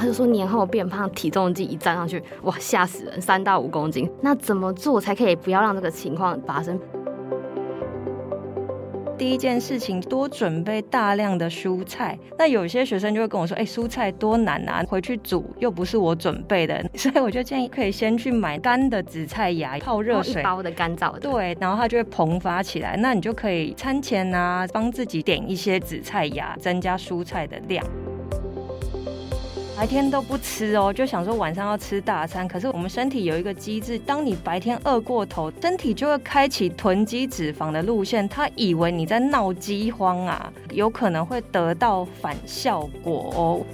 大就说年后变胖，体重计一站上去，哇，吓死人，三到五公斤。那怎么做才可以不要让这个情况发生？第一件事情，多准备大量的蔬菜。那有些学生就会跟我说：“哎、欸，蔬菜多难啊，回去煮又不是我准备的。”所以我就建议可以先去买干的紫菜芽，泡热水，一包的干燥的。对，然后它就会膨发起来。那你就可以餐前啊，帮自己点一些紫菜芽，增加蔬菜的量。白天都不吃哦，就想说晚上要吃大餐。可是我们身体有一个机制，当你白天饿过头，身体就会开启囤积脂肪的路线。他以为你在闹饥荒啊，有可能会得到反效果哦。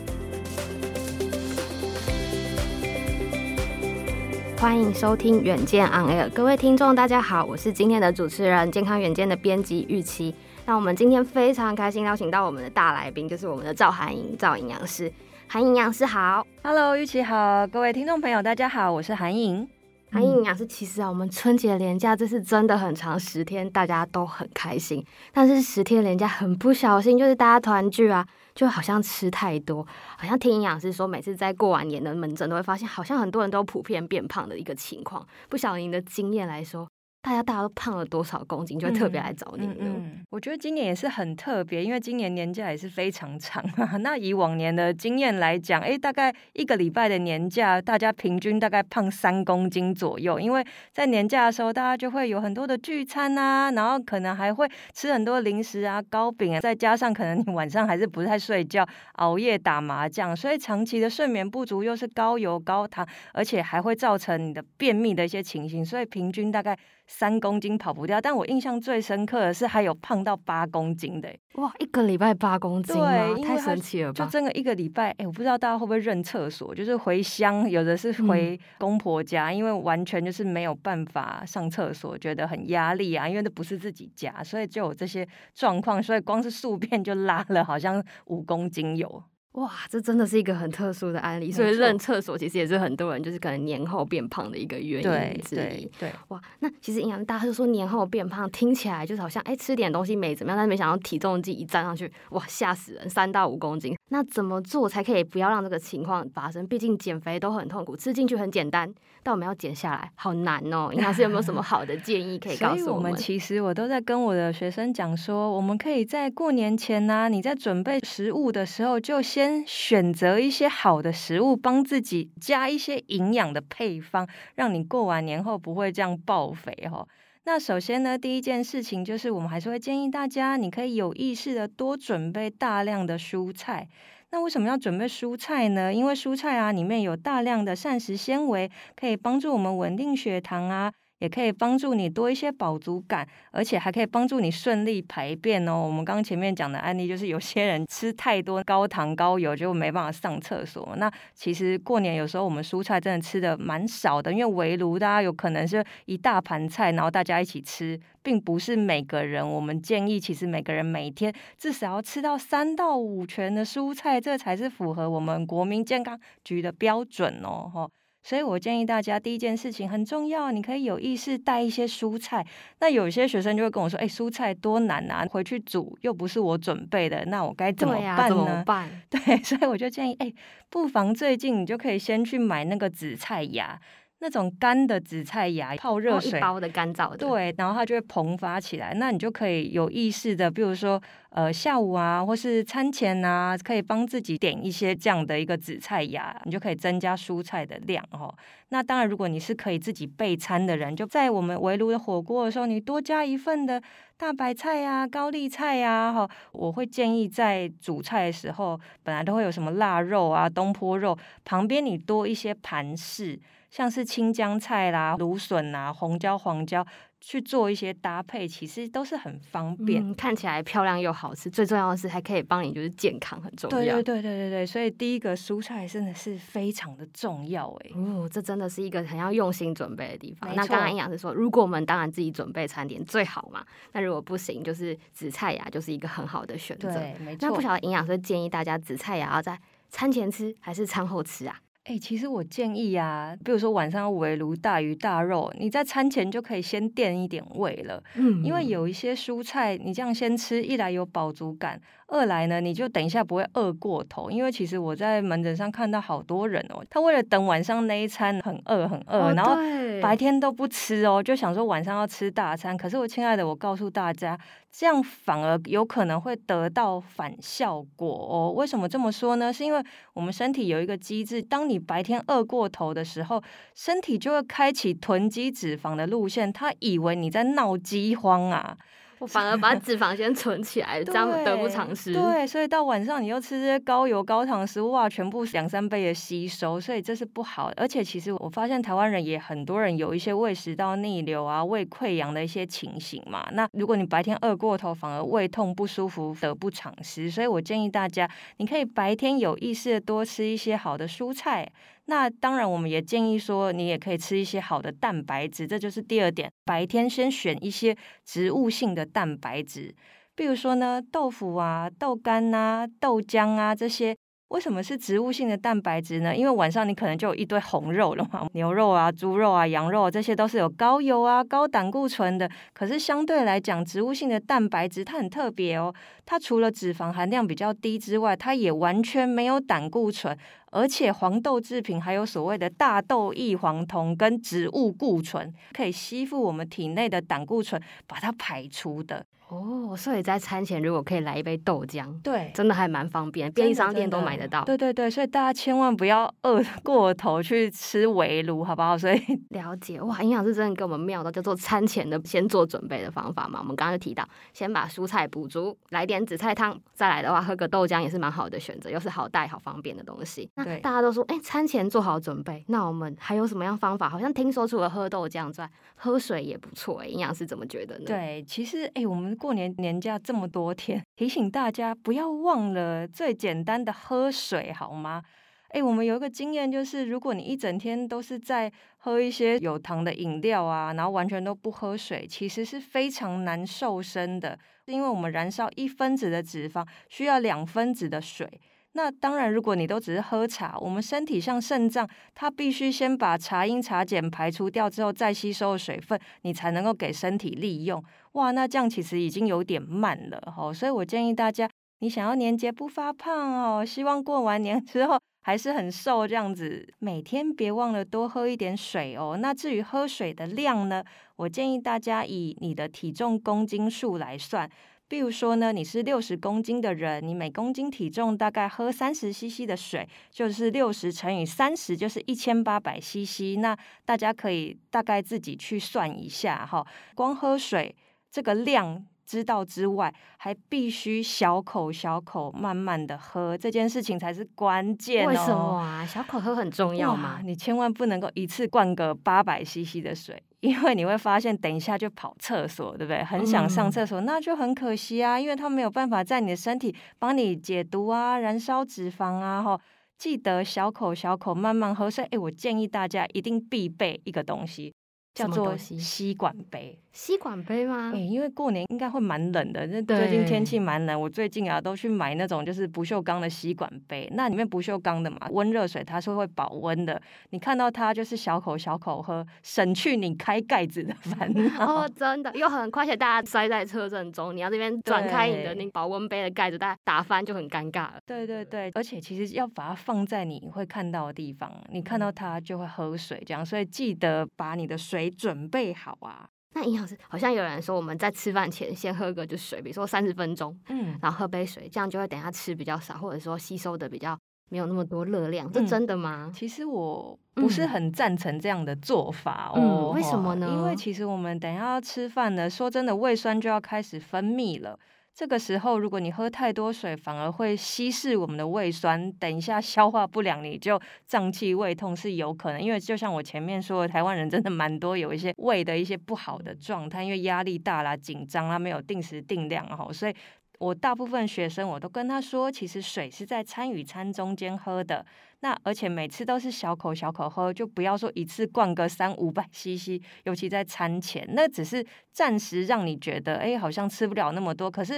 欢迎收听远见 On Air，各位听众大家好，我是今天的主持人健康远见的编辑玉琪。那我们今天非常开心邀请到我们的大来宾，就是我们的赵函颖赵营养师。韩颖营养师好，Hello，玉琪好，各位听众朋友大家好，我是韩颖。韩颖营养师，其实啊，我们春节连假这次真的很长，十天大家都很开心，但是十天连假很不小心，就是大家团聚啊，就好像吃太多，好像听营养师说，每次在过完年的门诊都会发现，好像很多人都普遍变胖的一个情况，不晓得您的经验来说。大家大家都胖了多少公斤，就会特别来找你。嗯，嗯，嗯，我觉得今年也是很特别，因为今年年假也是非常长啊。那以往年的经验来讲，哎，大概一个礼拜的年假，大家平均大概胖三公斤左右。因为在年假的时候，大家就会有很多的聚餐啊，然后可能还会吃很多零食啊、糕饼啊，再加上可能你晚上还是不太睡觉，熬夜打麻将，所以长期的睡眠不足又是高油高糖，而且还会造成你的便秘的一些情形，所以平均大概。三公斤跑不掉，但我印象最深刻的是还有胖到八公斤的，哇，一个礼拜八公斤，对，太神奇了吧！就真的一个礼拜，哎、欸，我不知道大家会不会认厕所，就是回乡，有的是回公婆家，嗯、因为完全就是没有办法上厕所，觉得很压力啊，因为那不是自己家，所以就有这些状况，所以光是宿便就拉了好像五公斤有。哇，这真的是一个很特殊的案例，所以认厕所其实也是很多人就是可能年后变胖的一个原因之一。对，对，对，哇，那其实营养大家都说年后变胖，听起来就是好像哎吃点东西没怎么样，但是没想到体重计一站上去，哇吓死人，三到五公斤。那怎么做才可以不要让这个情况发生？毕竟减肥都很痛苦，吃进去很简单，但我们要减下来好难哦。营养师有没有什么好的建议可以告诉我们？我们其实我都在跟我的学生讲说，我们可以在过年前呢、啊，你在准备食物的时候就先选择。一些好的食物，帮自己加一些营养的配方，让你过完年后不会这样爆肥哈。那首先呢，第一件事情就是，我们还是会建议大家，你可以有意识的多准备大量的蔬菜。那为什么要准备蔬菜呢？因为蔬菜啊里面有大量的膳食纤维，可以帮助我们稳定血糖啊。也可以帮助你多一些饱足感，而且还可以帮助你顺利排便哦。我们刚刚前面讲的案例就是有些人吃太多高糖高油，就没办法上厕所。那其实过年有时候我们蔬菜真的吃的蛮少的，因为围炉大家有可能是一大盘菜，然后大家一起吃，并不是每个人。我们建议其实每个人每天至少要吃到三到五拳的蔬菜，这才是符合我们国民健康局的标准哦。所以我建议大家，第一件事情很重要，你可以有意识带一些蔬菜。那有些学生就会跟我说：“哎，蔬菜多难啊，回去煮又不是我准备的，那我该怎么办呢？”对啊，怎么办？对，所以我就建议，哎，不妨最近你就可以先去买那个紫菜芽。那种干的紫菜芽，泡热水，一包的干燥的，对，然后它就会膨发起来。那你就可以有意识的，比如说，呃，下午啊，或是餐前啊，可以帮自己点一些这样的一个紫菜芽，你就可以增加蔬菜的量哦。那当然，如果你是可以自己备餐的人，就在我们围炉的火锅的时候，你多加一份的大白菜呀、高丽菜呀，哈，我会建议在煮菜的时候，本来都会有什么腊肉啊、东坡肉，旁边你多一些盘饰。像是青江菜啦、芦笋啊、红椒、黄椒去做一些搭配，其实都是很方便，嗯，看起来漂亮又好吃。最重要的是还可以帮你就是健康，很重要。对对对对对对，所以第一个蔬菜真的是非常的重要哎。哦，这真的是一个很要用心准备的地方。那刚刚营养师说，如果我们当然自己准备餐点最好嘛，那如果不行，就是紫菜芽就是一个很好的选择。对，没错。那不晓得营养师建议大家紫菜芽要在餐前吃还是餐后吃啊？哎、欸，其实我建议啊，比如说晚上要围炉大鱼大肉，你在餐前就可以先垫一点胃了。嗯，因为有一些蔬菜，你这样先吃，一来有饱足感，二来呢，你就等一下不会饿过头。因为其实我在门诊上看到好多人哦，他为了等晚上那一餐很饿很饿，哦、然后白天都不吃哦，就想说晚上要吃大餐。可是我亲爱的，我告诉大家，这样反而有可能会得到反效果哦。为什么这么说呢？是因为我们身体有一个机制，当你你白天饿过头的时候，身体就会开启囤积脂肪的路线，他以为你在闹饥荒啊。我反而把脂肪先存起来，这样得不偿失。对，所以到晚上你又吃这些高油高糖食物，哇，全部两三倍的吸收，所以这是不好。而且其实我发现台湾人也很多人有一些胃食道逆流啊、胃溃疡的一些情形嘛。那如果你白天饿过头，反而胃痛不舒服，得不偿失。所以我建议大家，你可以白天有意识的多吃一些好的蔬菜。那当然，我们也建议说，你也可以吃一些好的蛋白质，这就是第二点。白天先选一些植物性的蛋白质，比如说呢，豆腐啊、豆干啊、豆浆啊这些。为什么是植物性的蛋白质呢？因为晚上你可能就有一堆红肉了嘛，牛肉啊、猪肉啊、羊肉这些都是有高油啊、高胆固醇的。可是相对来讲，植物性的蛋白质它很特别哦，它除了脂肪含量比较低之外，它也完全没有胆固醇。而且黄豆制品还有所谓的大豆异黄酮跟植物固醇，可以吸附我们体内的胆固醇，把它排出的。哦，所以在餐前如果可以来一杯豆浆，对，真的还蛮方便，便利商店都买得到。对对对，所以大家千万不要饿过头去吃围炉，好不好？所以 了解哇，营养师真的给我们妙到叫做餐前的先做准备的方法嘛。我们刚刚就提到，先把蔬菜补足，来点紫菜汤，再来的话喝个豆浆也是蛮好的选择，又是好带好方便的东西。那，大家都说，哎、欸，餐前做好准备，那我们还有什么样方法？好像听说除了喝豆浆之外，喝水也不错。哎，营养师怎么觉得呢？对，其实哎、欸，我们过年年假这么多天，提醒大家不要忘了最简单的喝水，好吗？哎、我们有一个经验，就是如果你一整天都是在喝一些有糖的饮料啊，然后完全都不喝水，其实是非常难瘦身的，因为我们燃烧一分子的脂肪需要两分子的水。那当然，如果你都只是喝茶，我们身体像肾脏，它必须先把茶因茶碱排除掉之后，再吸收水分，你才能够给身体利用。哇，那这样其实已经有点慢了哦。所以我建议大家，你想要年节不发胖哦，希望过完年之后还是很瘦这样子，每天别忘了多喝一点水哦。那至于喝水的量呢，我建议大家以你的体重公斤数来算。比如说呢，你是六十公斤的人，你每公斤体重大概喝三十 CC 的水，就是六十乘以三十，就是一千八百 CC。那大家可以大概自己去算一下哈。光喝水这个量知道之外，还必须小口小口慢慢的喝，这件事情才是关键哦。为什么啊？小口喝很重要吗？你千万不能够一次灌个八百 CC 的水。因为你会发现，等一下就跑厕所，对不对？很想上厕所，嗯、那就很可惜啊，因为它没有办法在你的身体帮你解毒啊，燃烧脂肪啊，哈。记得小口小口慢慢喝水。哎，我建议大家一定必备一个东西。叫做吸管杯，吸管杯吗？哎、欸，因为过年应该会蛮冷的，那最近天气蛮冷。我最近啊都去买那种就是不锈钢的吸管杯，那里面不锈钢的嘛，温热水它是会保温的。你看到它就是小口小口喝，省去你开盖子的烦恼。哦，真的，又很快，且大家塞在车阵中，你要这边转开你的那保温杯的盖子，大家打翻就很尴尬了。对对对，而且其实要把它放在你会看到的地方，你看到它就会喝水，这样，所以记得把你的水。准备好啊！那营养师好像有人说，我们在吃饭前先喝个就水，比如说三十分钟，嗯，然后喝杯水，这样就会等下吃比较少，或者说吸收的比较没有那么多热量，这真的吗？嗯，其实我不是很赞成这样的做法哦。嗯，为什么呢？因为其实我们等下要吃饭呢，说真的，胃酸就要开始分泌了。这个时候，如果你喝太多水，反而会稀释我们的胃酸，等一下消化不良，你就胀气、胃痛是有可能。因为就像我前面说的，台湾人真的蛮多有一些胃的一些不好的状态，因为压力大啦、紧张啦，没有定时定量哈，所以。我大部分学生，我都跟他说，其实水是在餐与餐中间喝的。那而且每次都是小口小口喝，就不要说一次灌个三五百 CC，尤其在餐前，那只是暂时让你觉得，哎，好像吃不了那么多。可是，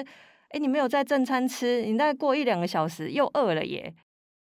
哎，你没有在正餐吃，你再过一两个小时又饿了耶。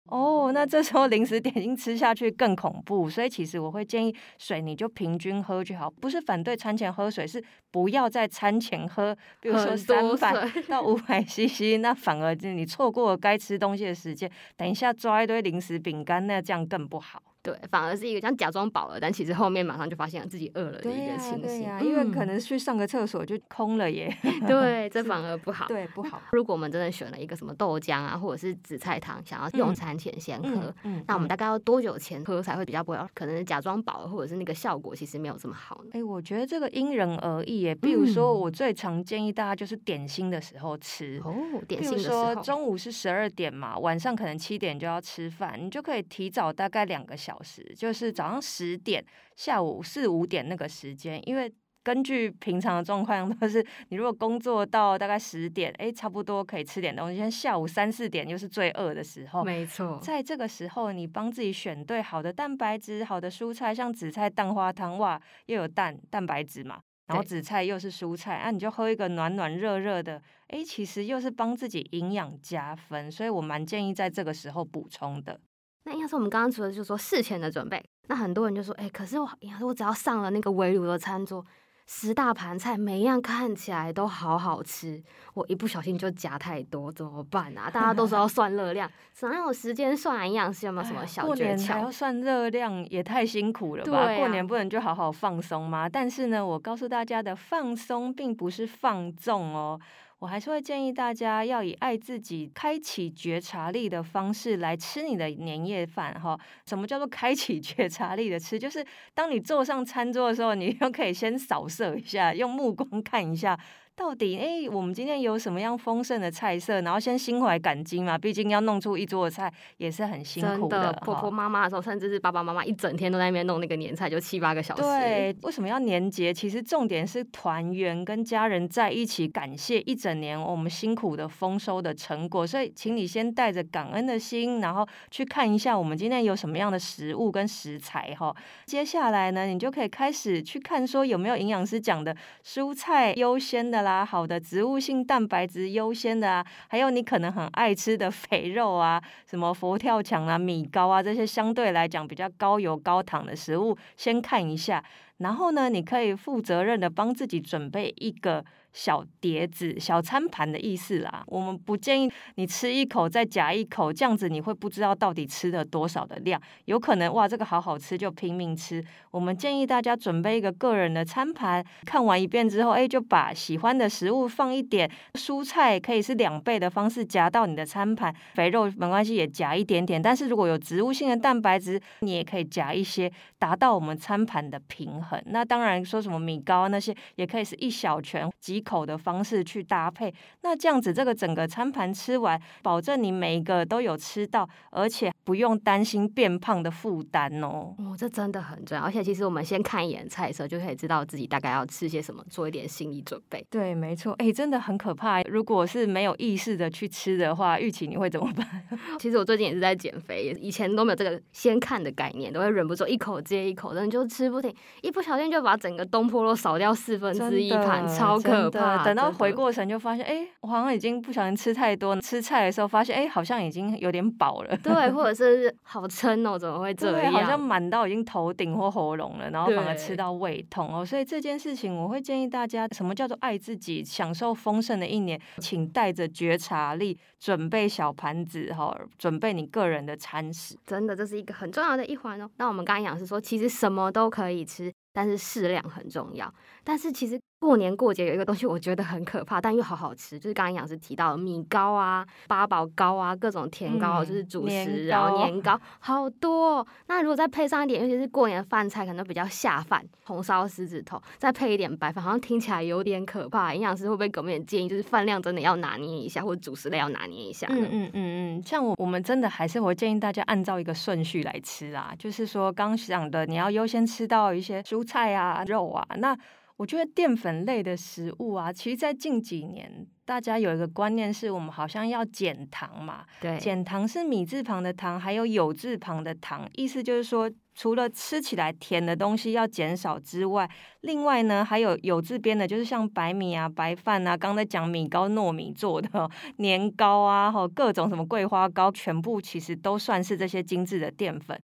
哦，那这时候零食点心吃下去更恐怖，所以其实我会建议水你就平均喝就好，不是反对餐前喝水，是不要在餐前喝，比如说三百到五百 CC，那反而你错过了该吃东西的时间，等一下抓一堆零食饼干，那这样更不好。对，反而是一个像假装饱了，但其实后面马上就发现自己饿了的一个情形。对呀、啊啊，因为可能去上个厕所就空了耶。对，这反而不好。对，不好。如果我们真的选了一个什么豆浆啊，或者是紫菜汤，想要用餐前先喝，那我们大概要多久前喝才会比较不会？可能是假装饱了，或者是那个效果其实没有这么好呢？哎，我觉得这个因人而异耶。比如说，我最常建议大家就是点心的时候吃。哦，点心的时候。比如说中午是十二点嘛，晚上可能七点就要吃饭，你就可以提早大概两个小时，就是。早上十点，下午四五点那个时间，因为根据平常的状况 都是，你如果工作到大概十点，哎，差不多可以吃点东西。现在下午三四点又是最饿的时候，没错。在这个时候，你帮自己选对好的蛋白质、好的蔬菜，像紫菜蛋花汤，哇，又有蛋蛋白质嘛，然后紫菜又是蔬菜，啊，你就喝一个暖暖热热的，哎，其实又是帮自己营养加分，所以我蛮建议在这个时候补充的。那应该是我们刚刚除了，就是说事前的准备。那很多人就说，哎、欸，可是我，我只要上了那个围炉的餐桌，十大盘菜，每一样看起来都好好吃，我一不小心就夹太多，怎么办啊？大家都说要 算热量，哪有时间算营养师有没有什么小诀窍？过年要算热量，也太辛苦了吧？啊、过年不能就好好放松吗？但是呢，我告诉大家的放松，并不是放纵哦。我还是会建议大家要以爱自己、开启觉察力的方式来吃你的年夜饭哈。什么叫做开启 觉察力的吃？就是当你坐上餐桌的时候，你又可以先扫射一下，用目光看一下。到底哎、欸，我们今天有什么样丰盛的菜色？然后先心怀感激嘛，毕竟要弄出一桌的菜也是很辛苦的。的婆婆妈妈的时候，甚至是爸爸妈妈一整天都在那边弄那个年菜，就七八个小时。对，为什么要年节？其实重点是团圆，跟家人在一起，感谢一整年我们辛苦的丰收的成果。所以，请你先带着感恩的心，然后去看一下我们今天有什么样的食物跟食材哈。接下来呢，你就可以开始去看说有没有营养师讲的蔬菜优先的啦，好的植物性蛋白质优先的啊，还有你可能很爱吃的肥肉啊，什么佛跳墙啊、米糕啊，这些相对来讲比较高油高糖的食物，先看一下。然后呢，你可以负责任的帮自己准备一个。小碟子、小餐盘的意思啦。我们不建议你吃一口再夹一口，这样子你会不知道到底吃了多少的量，有可能哇，这个好好吃就拼命吃。我们建议大家准备一个个人的餐盘，看完一遍之后，哎，就把喜欢的食物放一点，蔬菜可以是两倍的方式夹到你的餐盘，肥肉没关系也夹一点点，但是如果有植物性的蛋白质，你也可以夹一些，达到我们餐盘的平衡。那当然说什么米糕那些也可以是一小拳几。口的方式去搭配，那这样子这个整个餐盘吃完，保证你每一个都有吃到，而且不用担心变胖的负担哦。哦，这真的很重要。而且其实我们先看一眼菜色，就可以知道自己大概要吃些什么，做一点心理准备。对，没错。哎，真的很可怕。如果是没有意识的去吃的话，玉琪你会怎么办？其实我最近也是在减肥，以前都没有这个先看的概念，都会忍不住一口接一口，然后就吃不停，一不小心就把整个东坡肉扫掉四分之一盘，超可怕。等到回过神，就发现，哎、欸，我好像已经不小心吃太多。吃菜的时候，发现，哎、欸，好像已经有点饱了。对，或者 是好撑哦，怎么会这样？好像满到已经头顶或喉咙了，然后反而吃到胃痛哦。所以这件事情，我会建议大家，什么叫做爱自己，享受丰盛的一年，请带着觉察力，准备小盘子哈，准备你个人的餐食。真的，这是一个很重要的一环哦。那我们刚刚讲是说，其实什么都可以吃，但是适量很重要。但是其实。过年过节有一个东西我觉得很可怕，但又好好吃，就是刚刚营养师提到的米糕啊、八宝糕啊、各种甜糕，嗯、就是主食，然后年糕好多。那如果再配上一点，尤其是过年的饭菜，可能比较下饭，红烧狮子头，再配一点白饭，好像听起来有点可怕。营养师会不会给我们点建议，就是饭量真的要拿捏一下，或者主食类要拿捏一下？嗯嗯嗯嗯，像我我们真的还是会建议大家按照一个顺序来吃啊，就是说刚讲的，你要优先吃到一些蔬菜啊、肉啊，那。我觉得淀粉类的食物啊，其实，在近几年，大家有一个观念是，我们好像要减糖嘛。对，减糖是米字旁的糖，还有有字旁的糖，意思就是说，除了吃起来甜的东西要减少之外，另外呢，还有有字边的，就是像白米啊、白饭啊，刚才讲米糕、糯米做的年糕啊，和各种什么桂花糕，全部其实都算是这些精致的淀粉。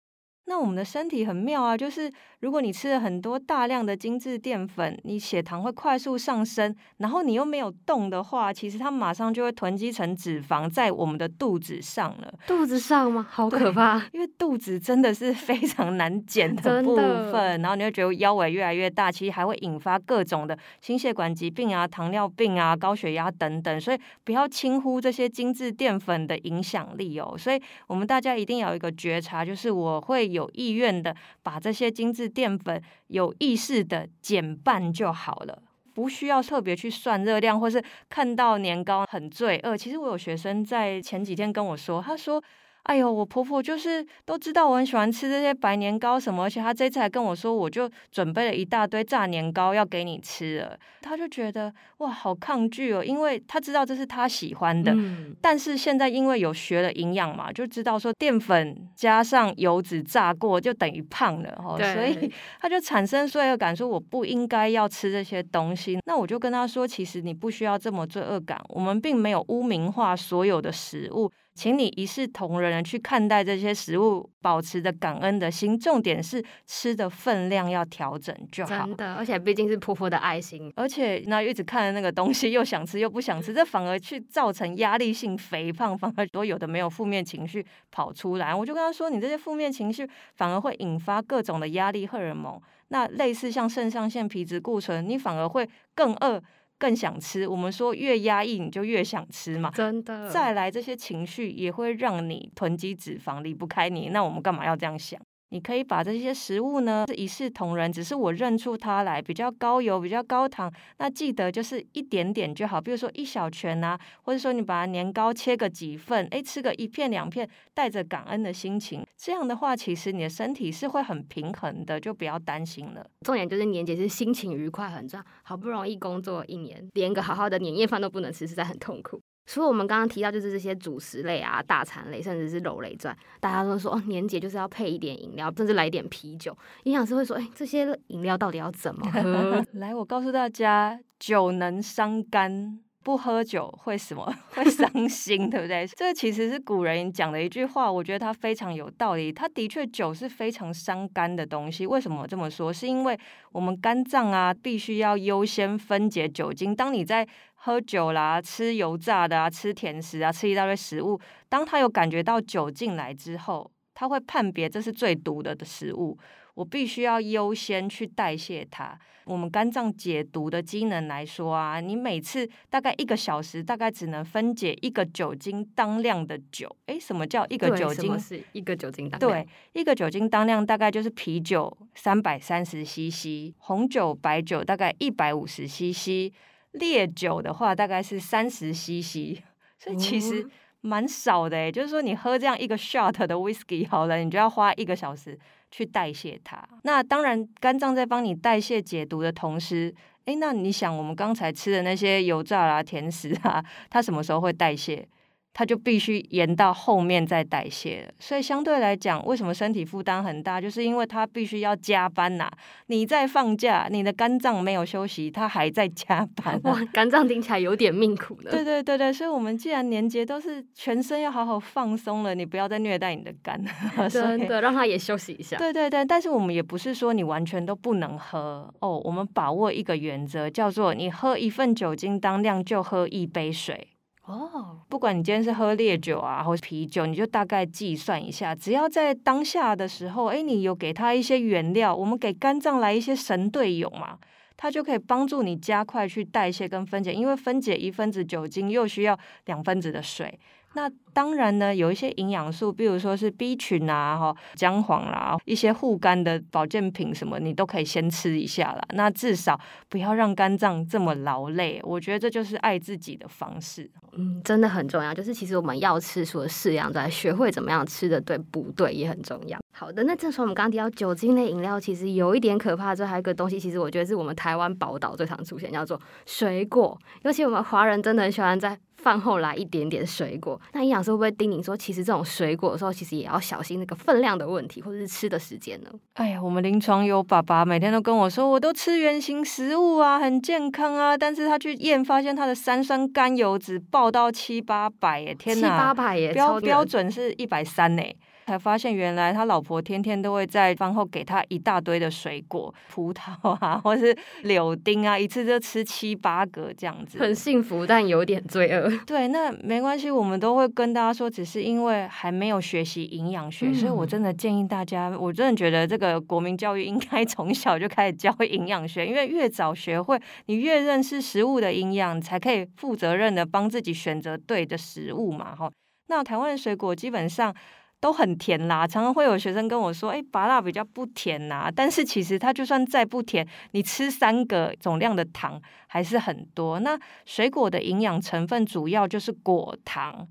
那我们的身体很妙啊，就是如果你吃了很多大量的精致淀粉，你血糖会快速上升，然后你又没有动的话，其实它马上就会囤积成脂肪在我们的肚子上了。肚子上吗？好可怕！因为肚子真的是非常难减的部分，然后你会觉得腰围越来越大，其实还会引发各种的心血管疾病啊、糖尿病啊、高血压等等，所以不要轻忽这些精致淀粉的影响力哦。所以我们大家一定要有一个觉察，就是我会。有意愿的把这些精致淀粉有意识的减半就好了，不需要特别去算热量，或是看到年糕很罪恶。其实我有学生在前几天跟我说，他说。哎呦，我婆婆就是都知道我很喜欢吃这些白年糕什么，而且她这次还跟我说，我就准备了一大堆炸年糕要给你吃了。她就觉得哇，好抗拒哦，因为她知道这是她喜欢的，嗯、但是现在因为有学了营养嘛，就知道说淀粉加上油脂炸过就等于胖了所以 她就产生罪恶感，说我不应该要吃这些东西。那我就跟她说，其实你不需要这么罪恶感，我们并没有污名化所有的食物。请你一视同仁的去看待这些食物，保持着感恩的心。重点是吃的分量要调整就好。真的，而且毕竟是婆婆的爱心，而且那一直看着那个东西，又想吃又不想吃，这反而去造成压力性肥胖，反而多有的没有负面情绪跑出来。我就跟他说，你这些负面情绪反而会引发各种的压力荷尔蒙，那类似像肾上腺皮质固醇，你反而会更饿。更想吃，我们说越压抑你就越想吃嘛，真的。再来这些情绪也会让你囤积脂肪，离不开你。那我们干嘛要这样想？你可以把这些食物呢是一视同仁，只是我认出它来比较高油、比较高糖，那记得就是一点点就好，比如说一小拳啊，或者说你把年糕切个几份，诶，吃个一片两片，带着感恩的心情，这样的话其实你的身体是会很平衡的，就不要担心了。重点就是年节是心情愉快很重要，好不容易工作一年，连个好好的年夜饭都不能吃，实在很痛苦。除了我们刚刚提到，就是这些主食类啊、大餐类，甚至是肉类之外，大家都说哦，年节就是要配一点饮料，甚至来一点啤酒。营养师会说，哎，这些饮料到底要怎么喝？来，我告诉大家，酒能伤肝。不喝酒会什么？会伤心，对不对？这其实是古人讲的一句话，我觉得它非常有道理。它的确酒是非常伤肝的东西。为什么这么说？是因为我们肝脏啊，必须要优先分解酒精。当你在喝酒啦、吃油炸的啊、吃甜食啊、吃一大堆食物，当他有感觉到酒进来之后，他会判别这是最毒的的食物。我必须要优先去代谢它。我们肝脏解毒的机能来说啊，你每次大概一个小时，大概只能分解一个酒精当量的酒。诶，什么叫一个酒精？是一个酒精当量？对，一个酒精当量大概就是啤酒三百三十 CC，红酒、白酒大概一百五十 CC，烈酒的话大概是三十 CC。所以其实蛮少的诶，就是说你喝这样一个 shot 的 whisky 好了，你就要花一个小时。去代谢它，那当然肝脏在帮你代谢解毒的同时，诶，那你想我们刚才吃的那些油炸啊、甜食啊，它什么时候会代谢？它就必须延到后面再代谢了，所以相对来讲，为什么身体负担很大？就是因为它必须要加班呐、啊。你在放假，你的肝脏没有休息，它还在加班、啊。哇，肝脏听起来有点命苦的。对对对对，所以我们既然年节都是全身要好好放松了，你不要再虐待你的肝，真的让它也休息一下。对对对，但是我们也不是说你完全都不能喝哦，我们把握一个原则，叫做你喝一份酒精当量就喝一杯水。哦不管你今天是喝烈酒啊，或是啤酒，你就大概计算一下，只要在当下的时候，哎，你有给他一些原料，我们给肝脏来一些神队友嘛，它就可以帮助你加快去代谢跟分解，因为分解一分子酒精又需要两分子的水。那当然呢，有一些营养素，比如说是 B 群啊、哈姜黄啦，一些护肝的保健品什么，你都可以先吃一下啦。那至少不要让肝脏这么劳累。我觉得这就是爱自己的方式。嗯，真的很重要。就是其实我们要吃，除了适量之外，学会怎么样吃的对不对也很重要。好的，那正说我们刚刚提到酒精类饮料，其实有一点可怕。之后还有一个东西，其实我觉得是我们台湾宝岛最常出现，叫做水果。尤其我们华人真的很喜欢在饭后来一点点水果，那营养师会不会叮咛说，其实这种水果的时候，其实也要小心那个分量的问题，或者是吃的时间呢？哎呀，我们临床有爸爸每天都跟我说，我都吃原型食物啊，很健康啊，但是他去验发现他的三酸甘油脂爆到七八百耶，天哪，七八百耶，标标准是一百三呢。才发现，原来他老婆天天都会在饭后给他一大堆的水果，葡萄啊，或是柳丁啊，一次就吃七八个这样子，很幸福，但有点罪恶。对，那没关系，我们都会跟大家说，只是因为还没有学习营养学，嗯、所以我真的建议大家，我真的觉得这个国民教育应该 从小就开始教营养学，因为越早学会，你越认识食物的营养，才可以负责任的帮自己选择对的食物嘛。哈，那台湾的水果基本上。都很甜啦，常常会有学生跟我说：“哎，芭乐比较不甜呐。”但是其实它就算再不甜，你吃三个总量的糖还是很多。那水果的营养成分主要就是果糖。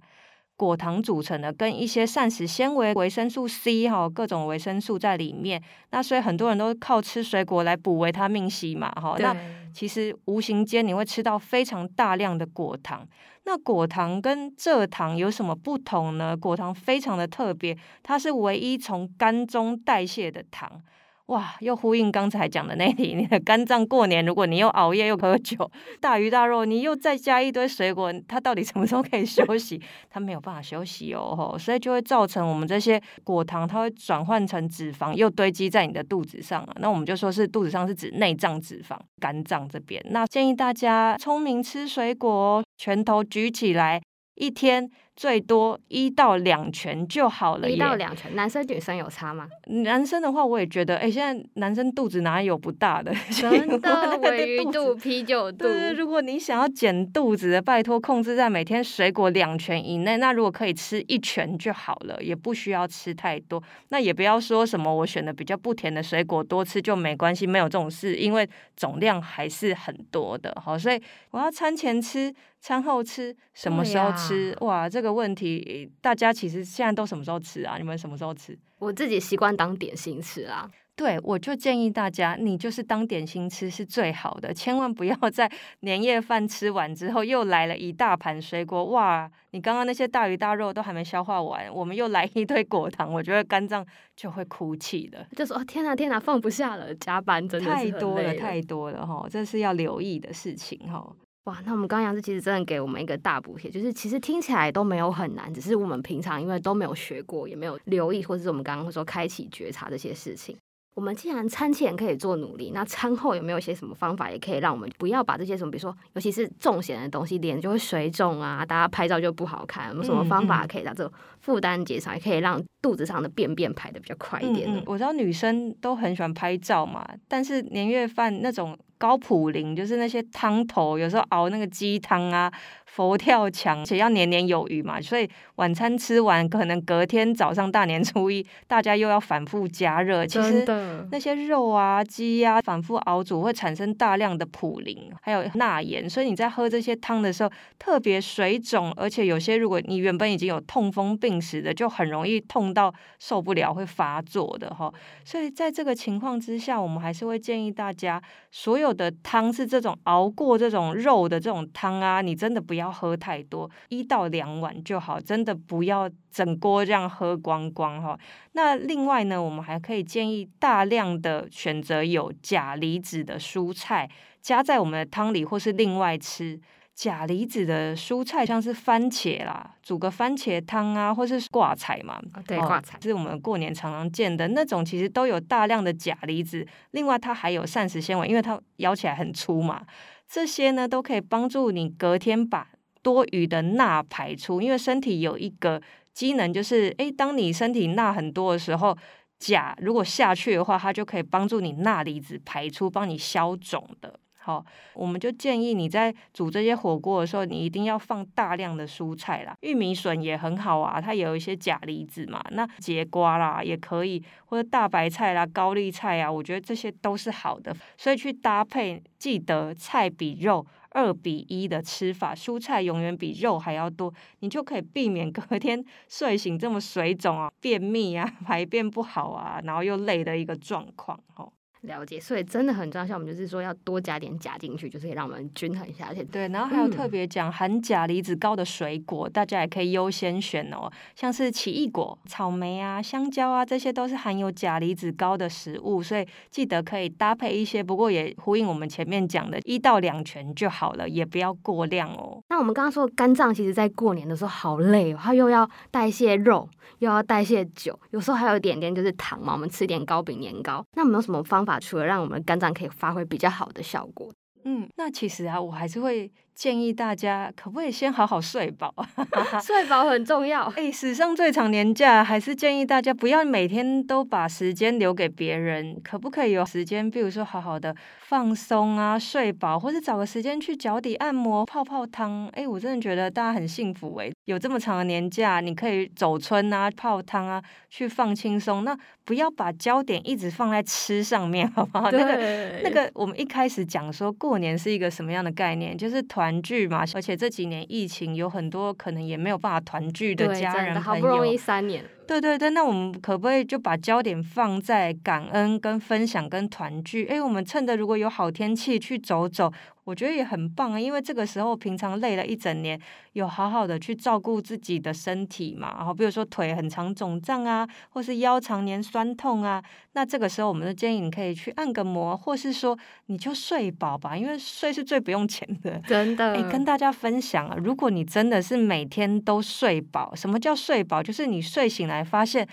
果糖组成的，跟一些膳食纤维、维生素 C 哈，各种维生素在里面。那所以很多人都靠吃水果来补维他命 C 嘛哈。那其实无形间你会吃到非常大量的果糖。那果糖跟蔗糖有什么不同呢？果糖非常的特别，它是唯一从肝中代谢的糖。哇，又呼应刚才讲的那题，你的肝脏过年，如果你又熬夜又喝酒，大鱼大肉，你又再加一堆水果，它到底什么时候可以休息？它没有办法休息哦，吼所以就会造成我们这些果糖，它会转换成脂肪，又堆积在你的肚子上啊。那我们就说是肚子上是指内脏脂肪，肝脏这边。那建议大家聪明吃水果，拳头举起来，一天。最多一到两拳就好了。一到两拳，男生女生有差吗？男生的话，我也觉得，哎、欸，现在男生肚子哪有不大的？真的，鮪鱼肚、啤酒肚。对，如果你想要减肚子的，拜托控制在每天水果两拳以内。那如果可以吃一拳就好了，也不需要吃太多。那也不要说什么我选的比较不甜的水果多吃就没关系，没有这种事，因为总量还是很多的。好，所以我要餐前吃。餐后吃，什么时候吃？啊、哇，这个问题大家其实现在都什么时候吃啊？你们什么时候吃？我自己习惯当点心吃啊。对，我就建议大家，你就是当点心吃是最好的，千万不要 在年夜饭吃完之后又来了一大盘水果。哇，你刚刚那些大鱼大肉都还没消化完，我们又来一堆果糖，我觉得肝脏就会哭泣的。就说天哪天哪，放不下了，加班真的太多了太多了哈，这是要留意的事情哈。哇，那我们刚刚营养师其实真的给我们一个大补贴，就是其实听起来都没有很难，只是我们平常因为都没有学过，也没有留意，或者是我们刚刚说开启觉察这些事情。我们既然餐前可以做努力，那餐后有没有一些什么方法，也可以让我们不要把这些什么，比如说尤其是重咸的东西，脸就会水肿啊，大家拍照就不好看。有没有什么方法可以让这个负担减少，也可以让肚子上的便便排的比较快一点呢？嗯嗯，我知道女生都很喜欢拍照嘛，但是年夜饭那种。高普林就是那些汤头，有时候熬那个鸡汤啊，佛跳墙，而且要年年有余嘛，所以晚餐吃完，可能隔天早上大年初一，大家又要反复加热。其实那些肉啊、鸡呀、啊，反复熬煮会产生大量的普林，还有钠盐，所以你在喝这些汤的时候特别水肿，而且有些如果你原本已经有痛风病史的，就很容易痛到受不了会发作的哈。所以在这个情况之下，我们还是会建议大家所。有的汤是这种熬过这种肉的这种汤啊，你真的不要喝太多，一到两碗就好，真的不要整锅这样喝光光哈。那另外呢，我们还可以建议大量的选择有钾离子的蔬菜，加在我们的汤里，或是另外吃。钾离子的蔬菜像是番茄啦，煮个番茄汤啊，或是挂菜嘛。对，挂菜是我们过年常常见的那种，其实都有大量的钾离子。另外，它还有膳食纤维，因为它咬起来很粗嘛。这些呢，都可以帮助你隔天把多余的钠排出。因为身体有一个机能，就是诶，当你身体钠很多的时候，钾如果下去的话，它就可以帮助你钠离子排出，帮你消肿的。好，我们就建议你在煮这些火锅的时候，你一定要放大量的蔬菜啦。玉米笋也很好啊，它也有一些钾离子嘛。那节瓜啦也可以，或者大白菜啦、高丽菜啊，我觉得这些都是好的。所以去搭配，记得菜比肉二比一的吃法，蔬菜永远比肉还要多，你就可以避免隔天 睡醒这么水肿啊、便秘啊、排便不好啊，然后又累的一个状况哦。了解，所以真的很重要。像我们就是说，要多加点钾进去，就是可以让我们均衡一下。而且对，然后还有特别讲含钾离子高的水果，嗯、大家也可以优先选哦。像是奇异果、草莓啊、香蕉啊，这些都是含有钾离子高的食物，所以记得可以搭配一些。不过也呼应我们前面讲的，一到两拳就好了，也不要过量哦。那我们刚刚说肝脏，其实在过年的时候好累哦，它又要代谢肉，又要代谢酒，有时候还有一点点就是糖嘛。我们吃点糕饼、年糕，那没有什么方法，除了让我们肝脏可以发挥比较好的效果。嗯，那其实啊，我还是会。建议大家可不可以先好好睡饱？睡饱很重要。哎、欸，史上最长年假，还是建议大家不要每天都把时间留给别人。可不可以有时间，比如说好好的放松啊，睡饱，或者找个时间去脚底按摩、泡泡汤？哎、欸，我真的觉得大家很幸福哎、欸，有这么长的年假，你可以走春啊、泡汤啊，去放轻松。那不要把焦点一直放在吃上面，好不好？对那个那个，我们一开始讲说过年是一个什么样的概念，就是团。团聚嘛，而且这几年疫情有很多可能也没有办法团聚的家人朋友，好不容易三年。对对对，那我们可不可以就把焦点放在感恩、跟分享、跟团聚？哎，我们趁着如果有好天气去走走。我觉得也很棒啊，因为这个时候平常累了一整年，有好好的去照顾自己的身体嘛。然后比如说腿很长肿胀啊，或是腰常年酸痛啊，那这个时候我们就建议你可以去按个摩，或是说你就睡饱吧，因为睡是最不用钱的。真的，哎，跟大家分享啊，如果你真的是每天都睡饱，什么叫睡饱？就是你睡醒来来发现。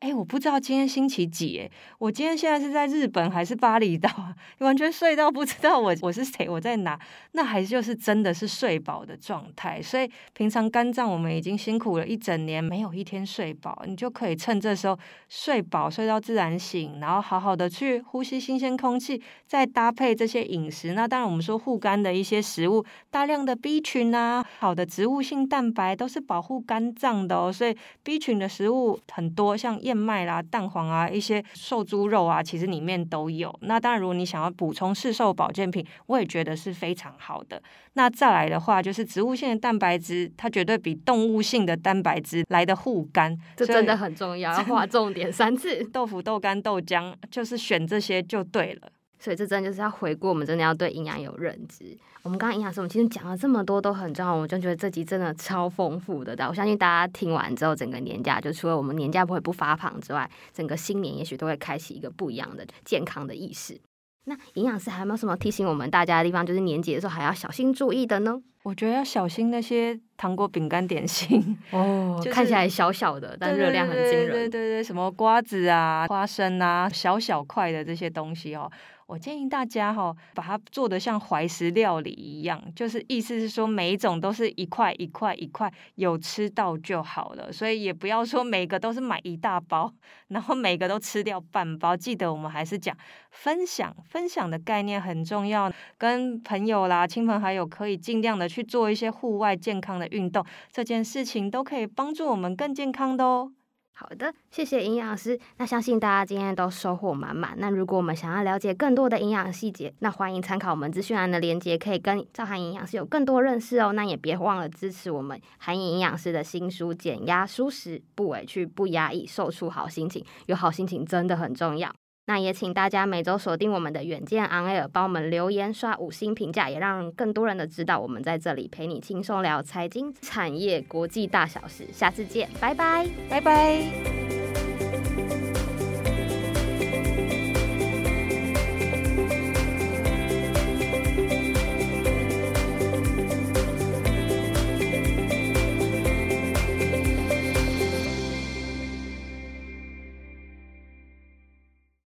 哎，我不知道今天星期几哎，我今天现在是在日本还是巴厘岛啊？完全睡到不知道我我是谁，我在哪？那还就是真的是睡饱的状态。所以平常肝脏我们已经辛苦了一整年，没有一天睡饱，你就可以趁这时候睡饱，睡到自然醒，然后好好的去呼吸新鲜空气，再搭配这些饮食。那当然我们说护肝的一些食物，大量的 B 群啊，好的植物性蛋白都是保护肝脏的哦。所以 B 群的食物很多，像。燕麦啦、蛋黄啊、一些瘦猪肉啊，其实里面都有。那当然，如果你想要补充市售保健品，我也觉得是非常好的。那再来的话，就是植物性的蛋白质，它绝对比动物性的蛋白质来的护肝，这真的很重要，要划重点三次。豆腐、豆干、豆浆，就是选这些就对了。所以这真的就是要回顾，我们真的要对营养有认知。我们刚刚营养师，我们其实讲了这么多都很重要，我就觉得这集真的超丰富的。但我相信大家听完之后，整个年假就除了我们年假不会不发胖之外，整个新年也许都会开启一个不一样的健康的意识。那营养师还有没有什么提醒我们大家的地方？就是年节的时候还要小心注意的呢？我觉得要小心那些糖果、饼干、点心哦，就是、看起来小小的，但热量很惊人。对对，对对对，什么瓜子啊、花生啊，小小块的这些东西哦。我建议大家哈，把它做得像怀石料理一样，就是意思是说每一种都是一块一块一块，有吃到就好了。所以也不要说每个都是买一大包，然后每个都吃掉半包。记得我们还是讲分享，分享的概念很重要。跟朋友啦、亲朋好友可以尽量的去做一些户外健康的运动，这件事情都可以帮助我们更健康的哦。好的，谢谢营养师。那相信大家今天都收获满满。那如果我们想要了解更多的营养细节，那欢迎参考我们资讯栏的链接，可以跟赵涵营养师有更多认识哦。那也别忘了支持我们函颖营养师的新书《减压舒适，不委屈不压抑，瘦出好心情》。有好心情真的很重要。那也请大家每周锁定我们的远见 On Air，帮我们留言刷五星评价，也让更多人的知道我们在这里陪你轻松聊财经、产业、国际大小事。下次见，拜拜，拜拜。